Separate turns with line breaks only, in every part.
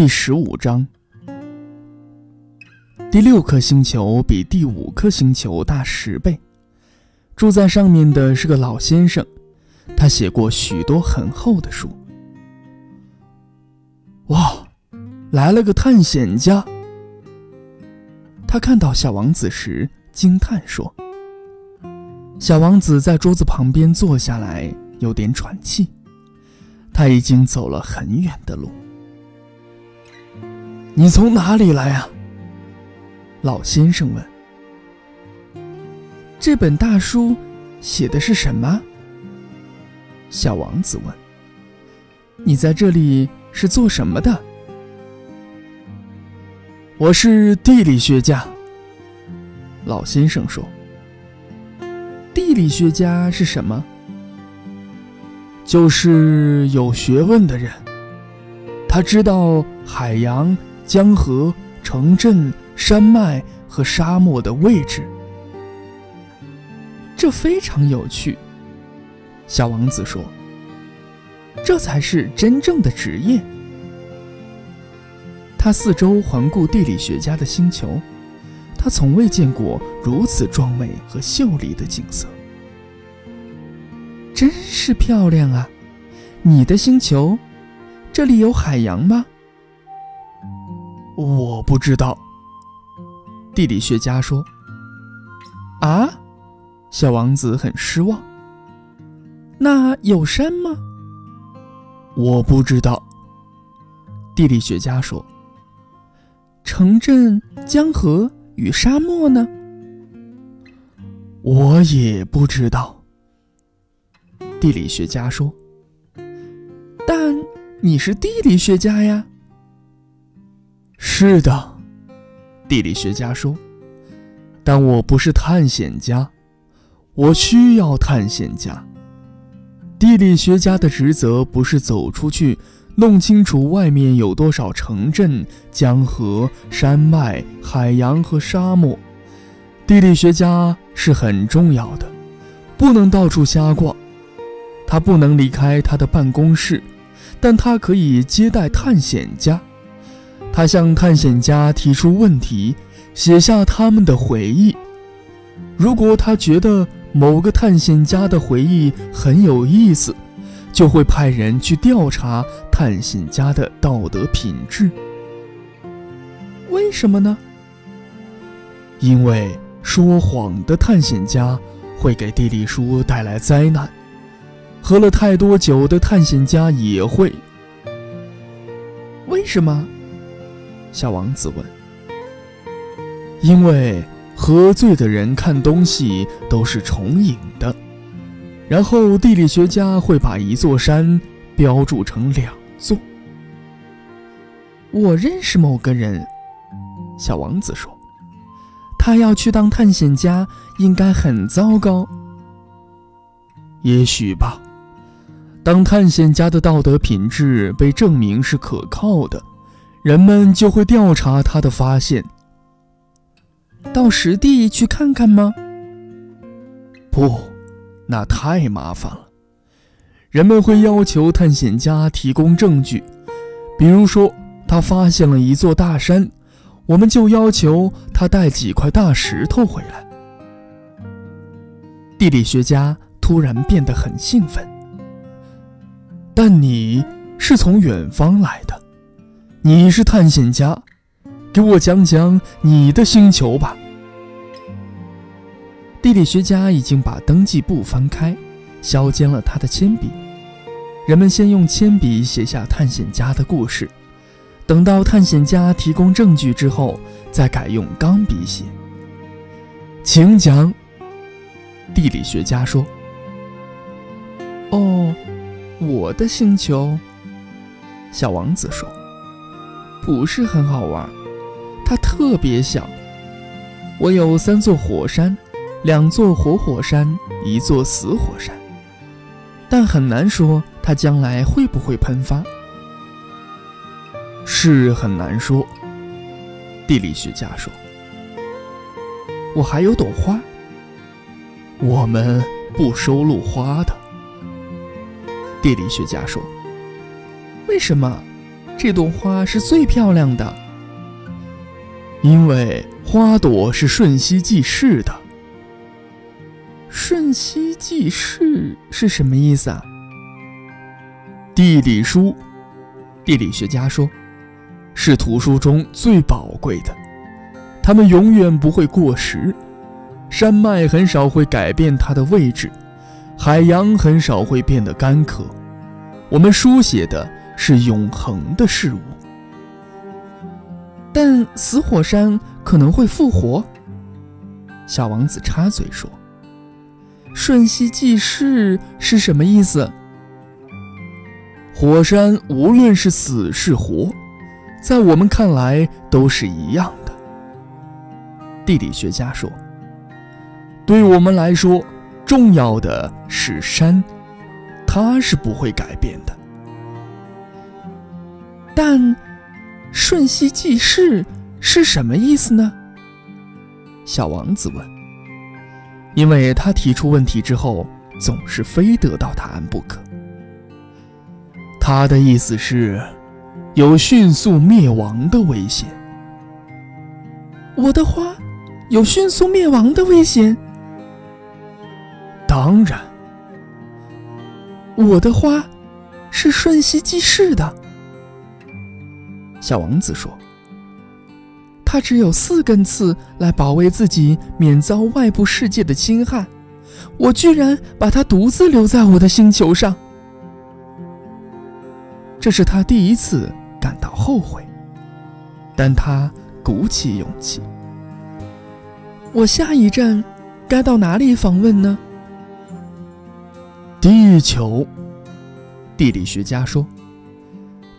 第十五章，第六颗星球比第五颗星球大十倍。住在上面的是个老先生，他写过许多很厚的书。哇，来了个探险家！他看到小王子时惊叹说：“小王子在桌子旁边坐下来，有点喘气。他已经走了很远的路。你从哪里来啊？”老先生问。这本大书写的是什么？小王子问。你在这里是做什么的？我是地理学家。老先生说。地理学家是什么？就是有学问的人。他知道海洋、江河、城镇、山脉和沙漠的位置。这非常有趣，小王子说：“这才是真正的职业。”他四周环顾地理学家的星球，他从未见过如此壮美和秀丽的景色。真是漂亮啊！你的星球，这里有海洋吗？我不知道。地理学家说：“啊？”小王子很失望。那有山吗？我不知道。地理学家说：“城镇、江河与沙漠呢？”我也不知道。地理学家说：“但你是地理学家呀。”是的，地理学家说：“但我不是探险家。”我需要探险家。地理学家的职责不是走出去弄清楚外面有多少城镇、江河、山脉、海洋和沙漠。地理学家是很重要的，不能到处瞎逛。他不能离开他的办公室，但他可以接待探险家。他向探险家提出问题，写下他们的回忆。如果他觉得，某个探险家的回忆很有意思，就会派人去调查探险家的道德品质。为什么呢？因为说谎的探险家会给地理书带来灾难，喝了太多酒的探险家也会。为什么？小王子问。因为。喝醉的人看东西都是重影的，然后地理学家会把一座山标注成两座。我认识某个人，小王子说，他要去当探险家，应该很糟糕。也许吧，当探险家的道德品质被证明是可靠的，人们就会调查他的发现。到实地去看看吗？不，那太麻烦了。人们会要求探险家提供证据，比如说他发现了一座大山，我们就要求他带几块大石头回来。地理学家突然变得很兴奋。但你是从远方来的，你是探险家。给我讲讲你的星球吧。地理学家已经把登记簿翻开，削尖了他的铅笔。人们先用铅笔写下探险家的故事，等到探险家提供证据之后，再改用钢笔写。请讲。地理学家说：“哦，我的星球。”小王子说：“不是很好玩。”它特别小，我有三座火山，两座活火山，一座死火山，但很难说它将来会不会喷发。是很难说，地理学家说。我还有朵花，我们不收录花的。地理学家说。为什么？这朵花是最漂亮的？因为花朵是瞬息即逝的。瞬息即逝是什么意思啊？地理书，地理学家说，是图书中最宝贵的，它们永远不会过时。山脉很少会改变它的位置，海洋很少会变得干渴。我们书写的是永恒的事物。但死火山可能会复活。小王子插嘴说：“瞬息即逝是什么意思？”火山无论是死是活，在我们看来都是一样的。地理学家说。对我们来说，重要的是山，它是不会改变的。但“瞬息即逝”是什么意思呢？小王子问。因为他提出问题之后，总是非得到答案不可。他的意思是，有迅速灭亡的危险。我的花，有迅速灭亡的危险。当然，我的花是瞬息即逝的。小王子说：“他只有四根刺来保卫自己免遭外部世界的侵害，我居然把它独自留在我的星球上。”这是他第一次感到后悔，但他鼓起勇气。我下一站该到哪里访问呢？地球，地理学家说：“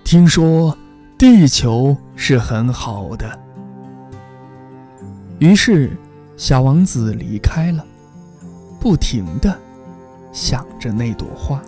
听说地球是很好的。”于是，小王子离开了，不停的想着那朵花。